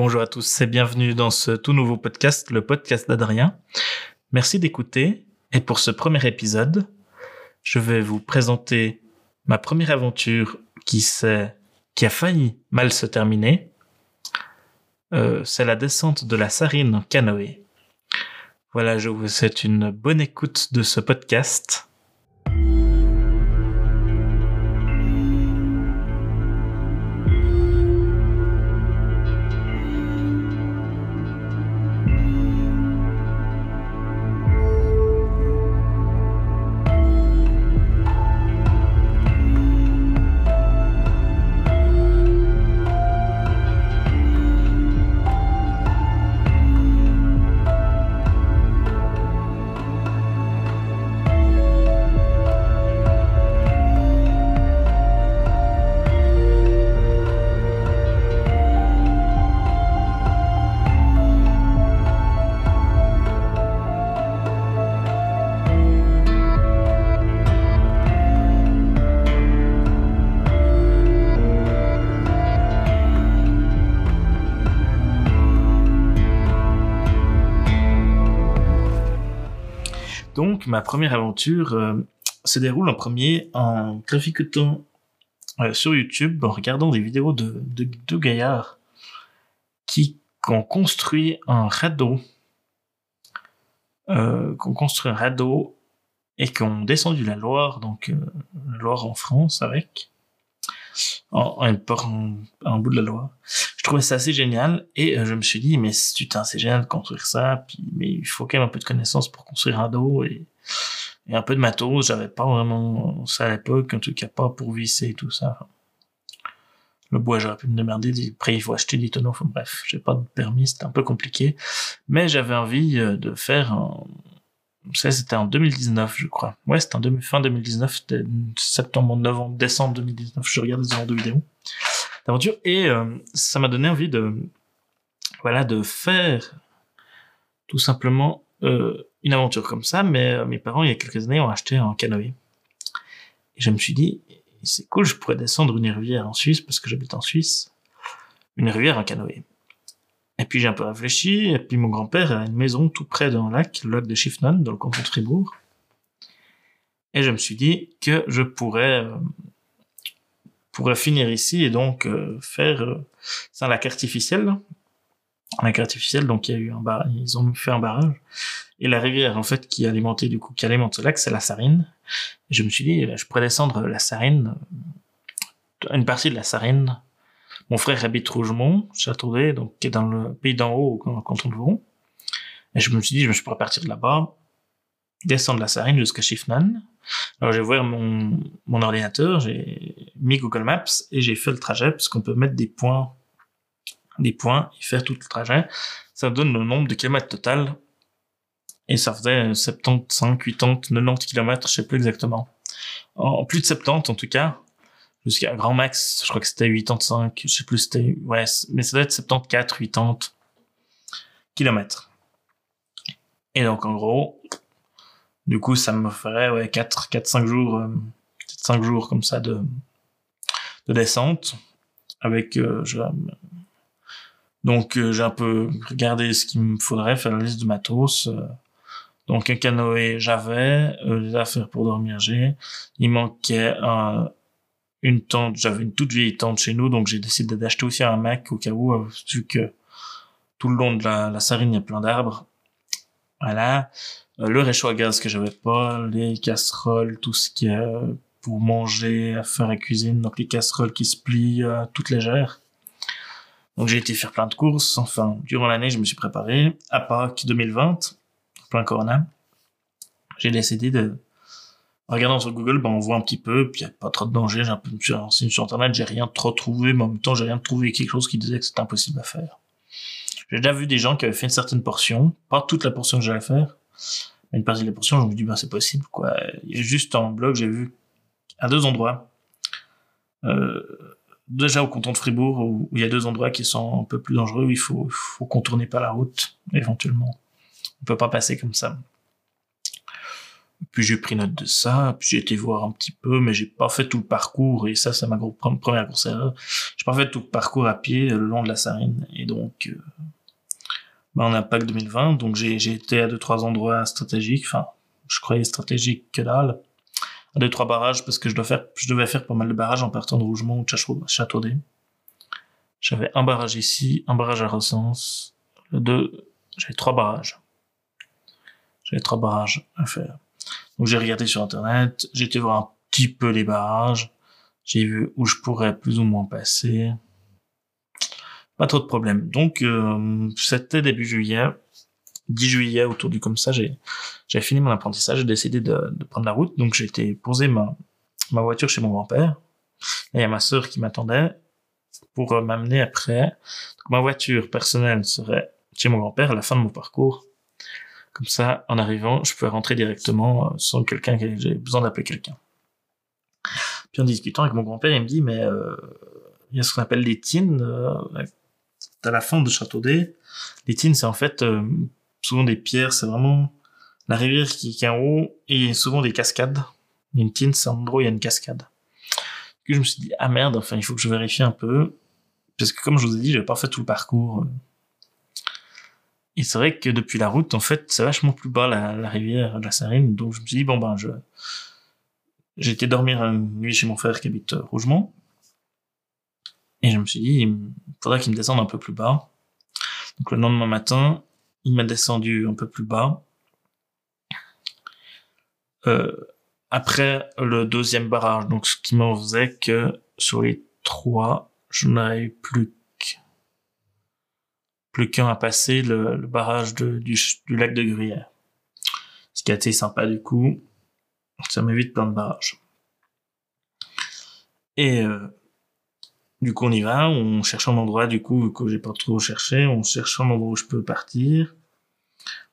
Bonjour à tous et bienvenue dans ce tout nouveau podcast, le podcast d'Adrien. Merci d'écouter et pour ce premier épisode, je vais vous présenter ma première aventure qui a failli mal se terminer. Euh, c'est la descente de la Sarine en canoë. Voilà, je vous souhaite une bonne écoute de ce podcast. Donc, ma première aventure euh, se déroule en premier en graphicotant euh, sur YouTube, en regardant des vidéos de deux gaillards qui, ont construit un radeau, euh, qui ont construit un radeau et qui ont descendu la Loire, donc la Loire en France avec, en, en, en, bout de la Loire. Je trouvais ça assez génial et je me suis dit mais putain c'est génial de construire ça, puis mais il faut quand même un peu de connaissances pour construire un radeau et un peu de matos. J'avais pas vraiment ça à l'époque, en tout cas pas pour visser et tout ça. Le bois, j'aurais pu me démerder. Après, il faut acheter des tonneaux. Enfin, bref, j'ai pas de permis, c'était un peu compliqué. Mais j'avais envie euh, de faire un... Ça, c'était en 2019, je crois. Ouais, c'était en fin 2019, c'était septembre, novembre, décembre 2019. Je regarde des de vidéos d'aventure. Et euh, ça m'a donné envie de... Voilà, de faire tout simplement euh, une aventure comme ça, mais euh, mes parents, il y a quelques années, ont acheté un canoë. Et je me suis dit, c'est cool, je pourrais descendre une rivière en Suisse, parce que j'habite en Suisse. Une rivière en canoë. Et puis j'ai un peu réfléchi, et puis mon grand-père a une maison tout près d'un lac, le lac de Schiffnon, dans le canton de Fribourg. Et je me suis dit que je pourrais, euh, pourrais finir ici et donc euh, faire... Euh, c'est un lac artificiel, un lac artificiel, donc il y a eu un bar... ils ont fait un barrage. Et la rivière, en fait, qui alimentait, du coup, qui alimente ce lac, c'est la Sarine. Et je me suis dit, je pourrais descendre la Sarine, une partie de la Sarine. Mon frère habite Rougemont, Châteaudet, donc, qui est dans le pays d'en haut, quand canton de Vaud. Et je me suis dit, je pourrais partir de là-bas, descendre la Sarine jusqu'à Schiffnan. Alors, j'ai ouvert mon, mon ordinateur, j'ai mis Google Maps et j'ai fait le trajet, parce qu'on peut mettre des points, des points et faire tout le trajet. Ça donne le nombre de kilomètres total et ça faisait 75, 80, 90 km, je sais plus exactement. En plus de 70 en tout cas, jusqu'à grand max, je crois que c'était 85, je sais plus c'était, ouais, mais ça doit être 74, 80 km. Et donc en gros, du coup ça me ferait ouais 4 4 5 jours euh, 5 jours comme ça de de descente avec euh, donc euh, j'ai un peu regardé ce qu'il me faudrait faire la liste de matos euh, donc un canoë, j'avais euh, des affaires pour dormir, j'ai. Il manquait un, une tente, j'avais une toute vieille tente chez nous, donc j'ai décidé d'acheter aussi un Mac au cas où, euh, vu que tout le long de la, sarine, il y a plein d'arbres. Voilà. Euh, le réchaud à gaz que j'avais pas, les casseroles, tout ce qui est pour manger, à faire la cuisine, donc les casseroles qui se plient, toutes légères. Donc j'ai été faire plein de courses. Enfin, durant l'année, je me suis préparé. À Pâques 2020, plein Corona, j'ai décidé de, en regardant sur Google, ben, on voit un petit peu, puis il n'y a pas trop de danger, j'ai un peu, suis sur Internet, j'ai rien trop trouvé, mais en même temps, j'ai rien trouvé quelque chose qui disait que c'était impossible à faire. J'ai déjà vu des gens qui avaient fait une certaine portion, pas toute la portion que j'allais faire, mais une partie de la portion, je me dis, ben, c'est possible, quoi. Juste en blog, j'ai vu, à deux endroits, euh, déjà au canton de Fribourg, où, il y a deux endroits qui sont un peu plus dangereux, où il faut, faut contourner pas la route, éventuellement. On peut pas passer comme ça. Puis j'ai pris note de ça, puis j'ai été voir un petit peu, mais j'ai pas fait tout le parcours, et ça, c'est ma première grosse erreur. J'ai pas fait tout le parcours à pied le long de la Sarine, et donc, euh, ben, on a Pâques 2020, donc j'ai, été à deux, trois endroits stratégiques, enfin, je croyais stratégiques que dalle, à deux, trois barrages, parce que je dois faire, je devais faire pas mal de barrages en partant de Rougemont ou de. J'avais un barrage ici, un barrage à le deux, j'avais trois barrages. J'avais trois barrages à faire. Donc j'ai regardé sur internet, j'ai été voir un petit peu les barrages, j'ai vu où je pourrais plus ou moins passer. Pas trop de problèmes. Donc euh, c'était début juillet, 10 juillet autour du comme ça, j'ai fini mon apprentissage, j'ai décidé de, prendre la route. Donc j'ai été poser ma voiture chez mon grand-père. Et il y a ma sœur qui m'attendait pour euh, m'amener après. Ma voiture personnelle serait chez mon grand-père à la fin de mon parcours. Comme ça, en arrivant, je peux rentrer directement euh, sans quelqu'un que j'ai besoin d'appeler quelqu'un. Puis en discutant avec mon grand-père, il me dit, mais euh, il y a ce qu'on appelle les tines euh, à la fin de Châteaudet. Les tines, c'est en fait euh, souvent des pierres, c'est vraiment la rivière qui, est en haut et souvent des cascades. Une tine, c'est endroit où il y a une cascade. Puis je me suis dit, ah merde, enfin, il faut que je vérifie un peu. Parce que comme je vous ai dit, j'avais pas fait tout le parcours. Et c'est vrai que depuis la route, en fait, c'est vachement plus bas la, la rivière la Sarine. Donc je me suis dit, bon ben, je... J'ai été dormir une nuit chez mon frère qui habite Rougemont. Et je me suis dit, il faudrait qu'il me descende un peu plus bas. Donc le lendemain matin, il m'a descendu un peu plus bas. Euh, après le deuxième barrage, donc ce qui m'en faisait que sur les trois, je n'avais plus plus qu'un à passer le, barrage du, lac de Gruyère. Ce qui a été sympa du coup, ça m'évite plein de barrages. Et euh, du coup on y va, on cherche un endroit du coup que j'ai pas trop cherché, on cherche un endroit où je peux partir.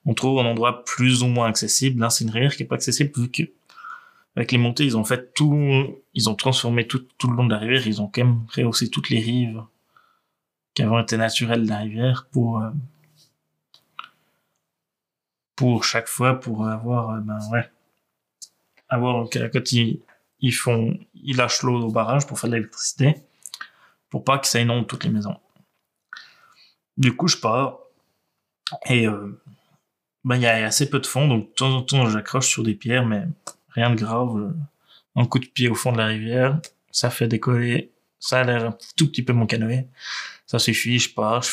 On trouve un endroit plus ou moins accessible. Là c'est une rivière qui est pas accessible vu que avec les montées ils ont fait tout, ils ont transformé tout, tout le long de la rivière, ils ont quand même rehaussé toutes les rives qui avant été naturel de la rivière pour euh, pour chaque fois pour avoir euh, ben ouais. Avoir quand ils, ils font ils lâchent l'eau au barrage pour faire de l'électricité pour pas que ça inonde toutes les maisons. Du coup je pars et euh, ben il y a assez peu de fond donc de temps en temps j'accroche sur des pierres mais rien de grave. Un coup de pied au fond de la rivière ça fait décoller ça a l'air un tout petit peu mon canoë ça suffit, je pars, je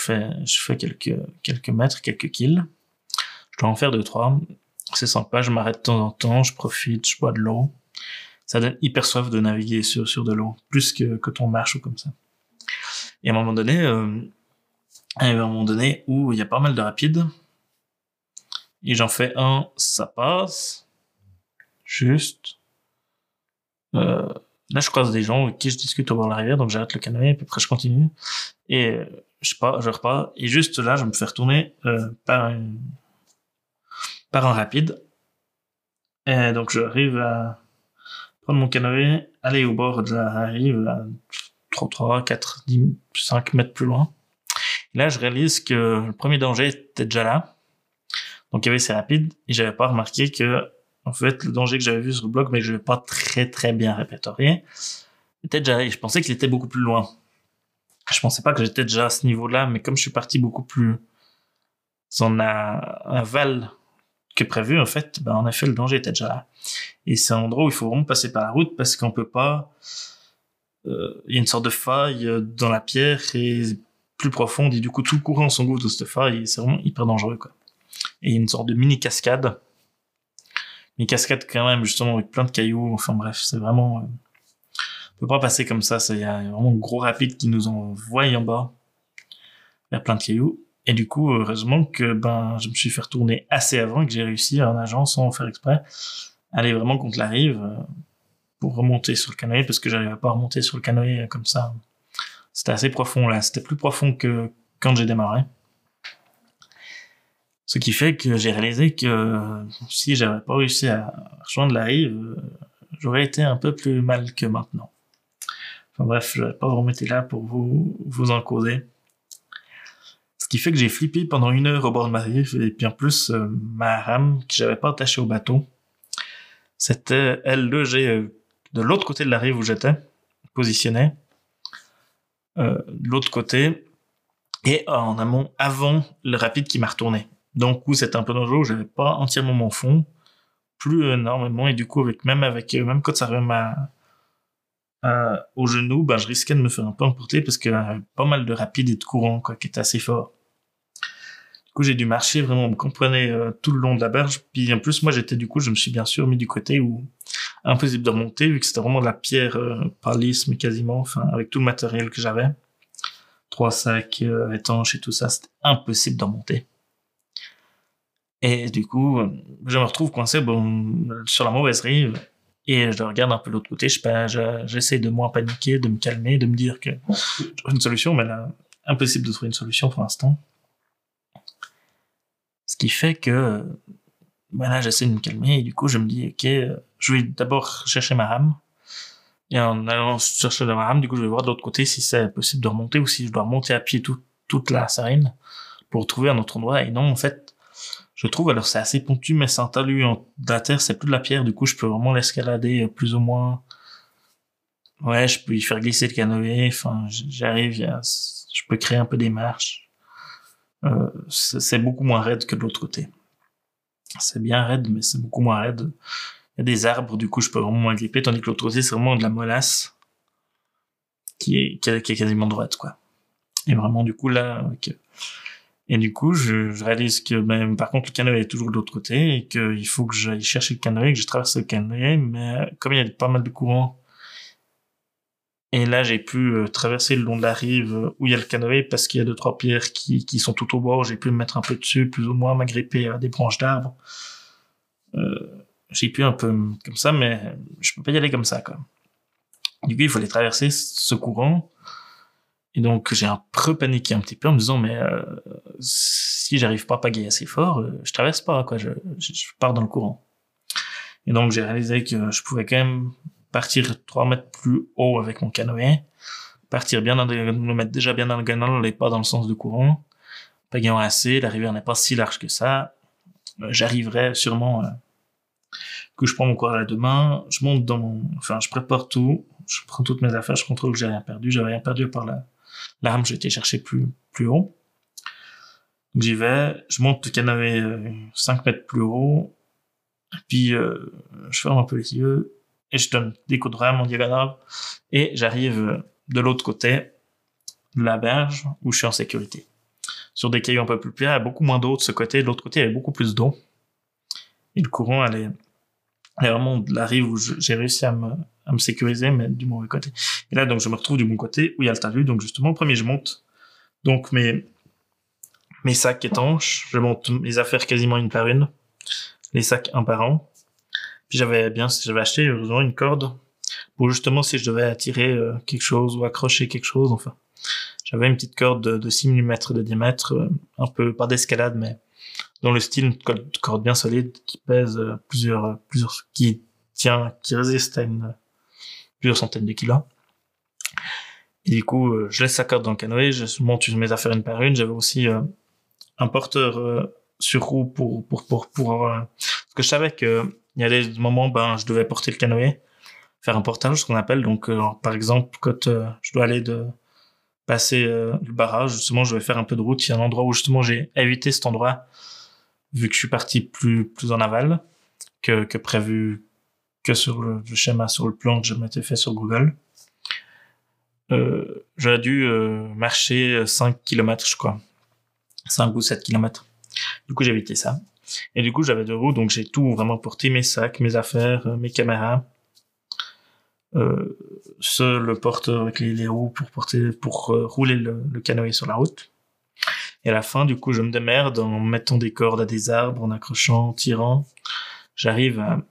fais, quelques, quelques mètres, quelques kills. Je dois en faire deux, trois. C'est sympa, je m'arrête de temps en temps, je profite, je bois de l'eau. Ça donne hyper soif de naviguer sur, sur de l'eau, plus que quand on marche ou comme ça. Et à un moment donné, euh, a un moment donné où il y a pas mal de rapides. Et j'en fais un, ça passe. Juste. Euh, Là, je croise des gens avec qui je discute au bord de la rivière, donc j'arrête le canoë, puis après je continue. Et je sais pas, je repars. Et juste là, je me fais retourner euh, par, un rapide. Et donc j'arrive à prendre mon canoë, aller au bord de la rive, à 3, 3, 4, 10, 5 mètres plus loin. Et là, je réalise que le premier danger était déjà là. Donc il y avait ces rapides, et j'avais pas remarqué que en fait, le danger que j'avais vu sur le blog, mais que je vais pas très très bien répertorié, était déjà, je pensais qu'il était beaucoup plus loin. Je pensais pas que j'étais déjà à ce niveau-là, mais comme je suis parti beaucoup plus en aval que prévu, en fait, ben, en effet, le danger était déjà là. Et c'est un endroit où il faut vraiment passer par la route parce qu'on peut pas, euh, il y a une sorte de faille dans la pierre et plus profonde et du coup tout le courant s'engouffre dans cette faille c'est vraiment hyper dangereux, quoi. Et il y a une sorte de mini cascade une cascade quand même justement avec plein de cailloux. Enfin bref, c'est vraiment, euh, on peut pas passer comme ça. Il y a vraiment un gros rapide qui nous envoie en bas vers plein de cailloux. Et du coup, heureusement que ben je me suis fait retourner assez avant et que j'ai réussi en agence sans faire exprès aller vraiment contre la rive euh, pour remonter sur le canoë parce que j'arrivais pas à remonter sur le canoë comme ça. C'était assez profond là, c'était plus profond que quand j'ai démarré. Ce qui fait que j'ai réalisé que si j'avais pas réussi à rejoindre la rive, j'aurais été un peu plus mal que maintenant. Enfin bref, je vais pas vous remettre là pour vous, vous en causer. Ce qui fait que j'ai flippé pendant une heure au bord de ma rive, et puis en plus, euh, ma rame que j'avais pas attachée au bateau, C'était elle logée euh, de l'autre côté de la rive où j'étais, positionné. Euh, de l'autre côté, et en amont, avant le rapide qui m'a retourné. Donc, où c'était un peu dangereux, j'avais pas entièrement mon fond, plus énormément, et du coup, avec, même avec, même quand ça arrivait à, au genou, ben, je risquais de me faire un peu emporter parce qu'il y avait pas mal de rapide et de courant, quoi, qui était assez fort. Du coup, j'ai dû marcher vraiment, me comprenait euh, tout le long de la berge. Puis en plus, moi, j'étais du coup, je me suis bien sûr mis du côté où impossible de remonter, vu que c'était vraiment de la pierre euh, par mais quasiment, enfin, avec tout le matériel que j'avais. Trois sacs euh, étanches et tout ça, c'était impossible de remonter. Et du coup, je me retrouve coincé bon, sur la mauvaise rive. Et je regarde un peu l'autre côté, je j'essaie de moins paniquer, de me calmer, de me dire que une solution, mais là, impossible de trouver une solution pour l'instant. Ce qui fait que, voilà, j'essaie de me calmer et du coup, je me dis, ok, je vais d'abord chercher ma rame. Et en allant chercher ma rame, du coup, je vais voir de l'autre côté si c'est possible de remonter ou si je dois remonter à pied toute la sarine pour trouver un autre endroit. Et non, en fait, je trouve, alors c'est assez ponctu, mais c'est un talus en, la terre, c'est plus de la pierre, du coup, je peux vraiment l'escalader plus ou moins. Ouais, je peux y faire glisser le canoë, enfin, j'arrive, je peux créer un peu des marches. Euh, c'est beaucoup moins raide que de l'autre côté. C'est bien raide, mais c'est beaucoup moins raide. Il y a des arbres, du coup, je peux vraiment moins gripper, tandis que l'autre côté, c'est vraiment de la molasse qui est, qui est, quasiment droite, quoi. Et vraiment, du coup, là, et du coup, je, réalise que, ben, par contre, le canoë est toujours de l'autre côté et qu'il faut que j'aille chercher le canoë, que je traverse le canoë, mais comme il y a pas mal de courant, et là, j'ai pu euh, traverser le long de la rive où il y a le canoë parce qu'il y a deux, trois pierres qui, qui sont tout au bord. J'ai pu me mettre un peu dessus, plus ou moins m'agripper à des branches d'arbres. Euh, j'ai pu un peu comme ça, mais je peux pas y aller comme ça, quoi. Du coup, il fallait traverser ce courant. Et donc, j'ai un peu paniqué un petit peu en me disant, mais euh, si j'arrive pas à pagayer assez fort, euh, je traverse pas, quoi. Je, je, pars dans le courant. Et donc, j'ai réalisé que je pouvais quand même partir 3 mètres plus haut avec mon canoë, partir bien dans le, me mettre déjà bien dans le canal et pas dans le sens du courant, pagayant assez, la rivière n'est pas si large que ça. Euh, j'arriverai sûrement que je prends mon courage à deux mains, je monte dans mon, enfin, je prépare tout, je prends toutes mes affaires, je contrôle que j'ai rien perdu, j'avais rien perdu par la, l'arme, j'ai été chercher plus, plus haut. J'y vais, je monte le 5 euh, mètres plus haut, puis euh, je ferme un peu les yeux, et je donne des coups de rame en diagonale, et j'arrive euh, de l'autre côté de la berge, où je suis en sécurité. Sur des cailloux un peu plus plats, il y a beaucoup moins d'eau de ce côté, de l'autre côté, il y avait beaucoup plus d'eau. Et le courant allait et vraiment de la rive où j'ai réussi à me, à me sécuriser, mais du mauvais côté. Et là, donc, je me retrouve du bon côté où il y a le talus. Donc, justement, premier, je monte. Donc, mes, mes sacs étanches. Je monte mes affaires quasiment une par une. Les sacs un par un. Puis j'avais bien, j'avais acheté, heureusement, une corde pour justement si je devais attirer euh, quelque chose ou accrocher quelque chose, enfin. J'avais une petite corde de, de 6 mm de diamètre, euh, un peu, pas d'escalade, mais dans le style une corde bien solide qui pèse euh, plusieurs, plusieurs, qui tient, qui résiste à une, plusieurs centaines de kilos. Et du coup, euh, je laisse sa corde dans le canoë, je monte mes affaires une par une. J'avais aussi un porteur sur roue pour pour pour pour parce que je savais que il y a des moments ben je devais porter le canoë, faire un portage ce qu'on appelle donc par exemple quand je dois aller de passer le barrage justement je vais faire un peu de route il y a un endroit où justement j'ai évité cet endroit vu que je suis parti plus plus en aval que, que prévu que sur le, schéma, sur le plan que je m'étais fait sur Google. Euh, j'aurais dû euh, marcher 5 km, je crois. 5 ou 7 km. Du coup, j'ai évité ça. Et du coup, j'avais deux roues, donc j'ai tout vraiment porté, mes sacs, mes affaires, euh, mes caméras. Euh, seul le porteur avec les, les, roues pour porter, pour euh, rouler le, le canoë sur la route. Et à la fin, du coup, je me démerde en mettant des cordes à des arbres, en accrochant, en tirant. J'arrive à,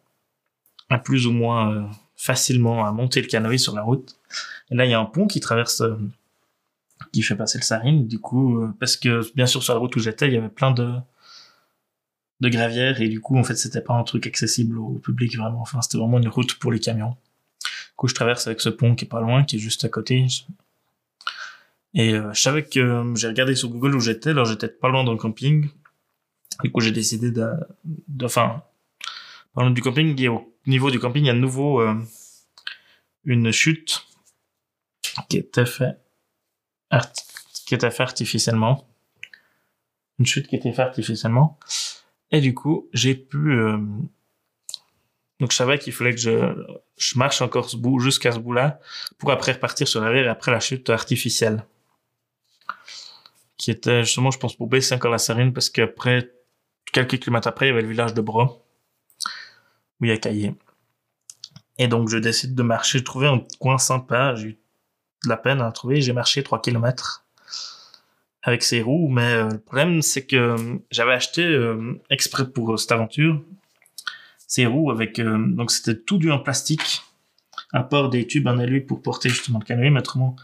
plus ou moins euh, facilement à monter le canoë sur la route. Et là, il y a un pont qui traverse, euh, qui fait passer le Sarine. Du coup, euh, parce que bien sûr sur la route où j'étais, il y avait plein de de et du coup, en fait, c'était pas un truc accessible au public vraiment. Enfin, c'était vraiment une route pour les camions. Du coup, je traverse avec ce pont qui est pas loin, qui est juste à côté. Et euh, je savais que j'ai regardé sur Google où j'étais, alors j'étais pas loin dans le camping. Du coup, j'ai décidé de, enfin, parlant du camping, il est au niveau du camping, il y a de nouveau euh, une chute qui était faite qui était artificiellement. Une chute qui était faite artificiellement. Et du coup, j'ai pu... Euh, donc je savais qu'il fallait que je, marche encore jusqu'à ce bout-là, pour après repartir sur la rivière et après la chute artificielle. Qui était justement, je pense, pour baisser encore la sarine, parce qu'après, quelques kilomètres après, il y avait le village de Bras, où il y a Caillé. Et donc je décide de marcher, de trouver un coin sympa, j'ai eu de la peine à trouver, j'ai marché 3 kilomètres avec ces roues, mais euh, le problème c'est que euh, j'avais acheté euh, exprès pour cette aventure ces roues avec donc c'était tout du en plastique, à part des tubes en alu pour porter justement le canoë, mais autrement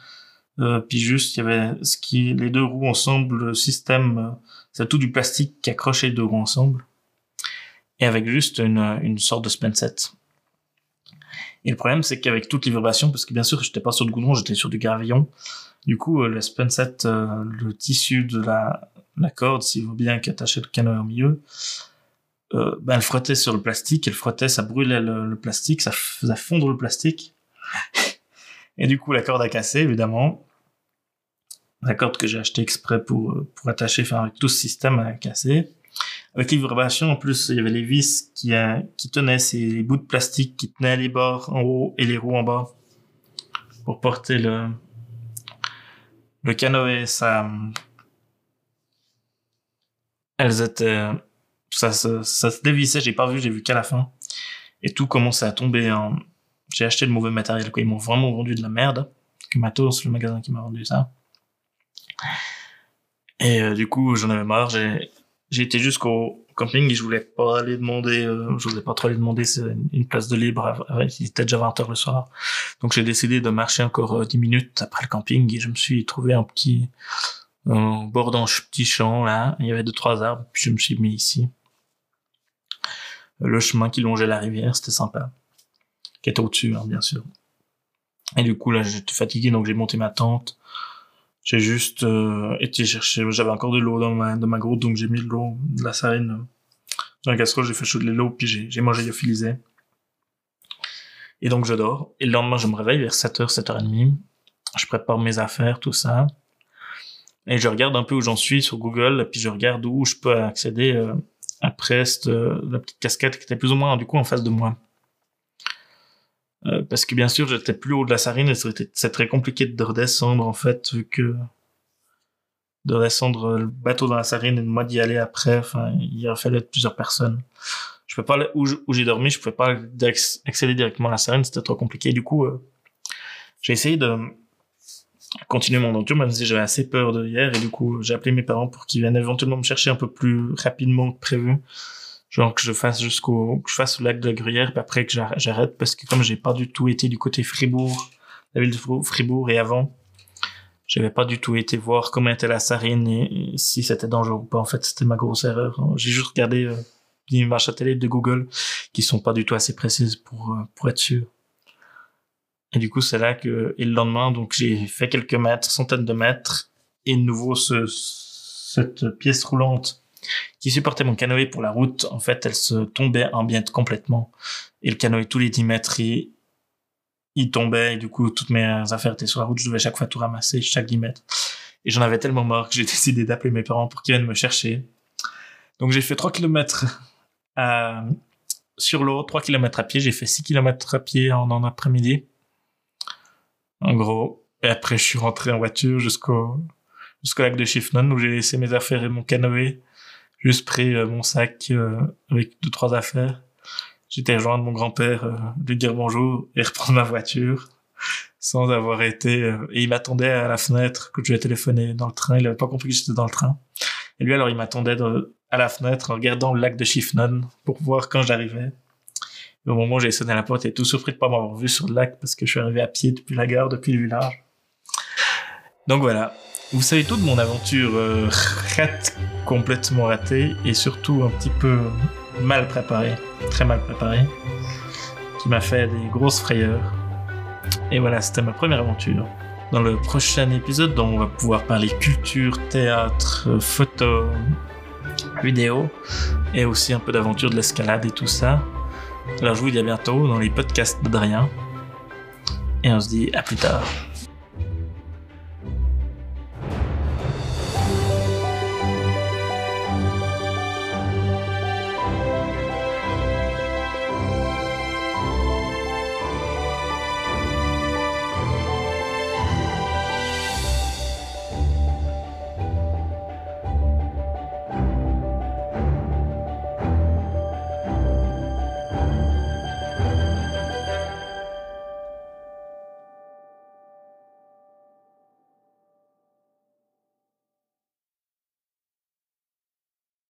puis juste il y avait ce qui les deux roues ensemble, le système c'est tout du plastique qui accrochait les deux roues ensemble et avec juste une, une sorte de spen set. Et le problème, c'est qu'avec toutes les vibrations, parce que bien sûr, j'étais pas sur du goudron, j'étais sur du gravillon. Du coup, euh, le spenset, euh, le tissu de la, la corde, s'il vaut bien qu'attacher le canoë au milieu, euh, ben, elle frottait sur le plastique, elle frottait, ça brûlait le, plastique, ça faisait fondre le plastique. Et du coup, la corde a cassé, évidemment. La corde que j'ai achetée exprès pour, pour attacher, enfin, avec tout ce système a cassé. Avec les vibrations, en plus, il y avait les vis qui, euh, qui tenaient ces bouts de plastique qui tenaient les bords en haut et les roues en bas pour porter le, le canoë. Ça, elles étaient, ça, ça, ça se dévissait, j'ai pas vu, j'ai vu qu'à la fin. Et tout commençait à tomber j'ai acheté le mauvais matériel. Ils m'ont vraiment vendu de la merde. Que Matos, le magasin qui m'a vendu ça. Et euh, du coup, j'en avais marre, j'ai été jusqu'au camping et je voulais pas aller demander, euh, je voulais pas trop aller demander une place de libre. Il était déjà 20 heures le soir. Donc j'ai décidé de marcher encore 10 euh, minutes après le camping et je me suis trouvé un petit, un bord d'un petit champ là. Il y avait deux, trois arbres. Puis je me suis mis ici. Le chemin qui longeait la rivière, c'était sympa. Qui était au-dessus, hein, bien sûr. Et du coup là, j'étais fatigué donc j'ai monté ma tente j'ai juste euh, été chercher, j'avais encore de l'eau dans ma, dans ma grotte, donc j'ai mis de l'eau, de la sarine euh, dans la casserole, j'ai fait chaud de l'eau, puis j'ai, j'ai mangé lyophilisé. Et donc je dors. Et le lendemain, je me réveille vers 7h, 7h30. Je prépare mes affaires, tout ça. Et je regarde un peu où j'en suis sur Google, puis je regarde où je peux accéder euh, après cette, euh, la petite casquette qui était plus ou moins du coup en face de moi. Euh, parce que bien sûr, j'étais plus haut de la sarine et c'est très compliqué de redescendre en fait, vu que de redescendre le bateau dans la sarine et de moi d'y aller après, enfin, il aurait fallu être plusieurs personnes. Je peux pas où j'ai dormi, je pouvais pas accéder directement à la sarine, c'était trop compliqué. Du coup, euh, j'ai essayé de continuer mon aventure, même si j'avais assez peur de hier, et du coup, j'ai appelé mes parents pour qu'ils viennent éventuellement me chercher un peu plus rapidement que prévu genre que je fasse jusqu'au que je fasse le lac de la Gruyère puis après que j'arrête parce que comme j'ai pas du tout été du côté Fribourg la ville de Fribourg et avant j'avais pas du tout été voir comment était la sarine et, si c'était dangereux ou pas. En fait c'était ma grosse erreur j'ai juste regardé euh, des images satellites de Google qui sont pas du tout assez précises pour euh, pour être sûr et du coup c'est là que et le lendemain donc j'ai fait quelques mètres centaines de mètres et de nouveau ce cette pièce roulante qui supportait mon canoë pour la route, en fait, elle se tombait en bien complètement. Et le canoë, tous les 10 mètres, il, il tombait, et du coup, toutes mes affaires étaient sur la route, je devais chaque fois tout ramasser, chaque 10 mètres. Et j'en avais tellement marre que j'ai décidé d'appeler mes parents pour qu'ils viennent me chercher. Donc j'ai fait 3 kilomètres à, sur l'eau, 3 kilomètres à pied, j'ai fait 6 kilomètres à pied en après-midi. En gros. Et après, je suis rentré en voiture jusqu'au, jusqu'au lac de Chiffnon où j'ai laissé mes affaires et mon canoë juste pris euh, mon sac euh, avec deux trois affaires. J'étais rejoindre mon grand-père, euh, lui dire bonjour et reprendre ma voiture sans avoir été. et il m'attendait à la fenêtre que je lui ai téléphoné dans le train. Il avait pas compris que j'étais dans le train. Et lui alors il m'attendait à la fenêtre en regardant le lac de Chiffnon pour voir quand j'arrivais. au moment où j'ai sonné à la porte, il était tout surpris de pas m'avoir vu sur le lac parce que je suis arrivé à pied depuis la gare, depuis le village. Donc voilà, vous savez tout de mon aventure euh, complètement ratée et surtout un petit peu mal préparée, très mal préparée, qui m'a fait des grosses frayeurs. Et voilà, c'était ma première aventure. Dans le prochain épisode, on va pouvoir parler culture, théâtre, photo, vidéo, et aussi un peu d'aventure de l'escalade et tout ça. Alors je vous dis à bientôt dans les podcasts d'Adrien. Et on se dit à plus tard.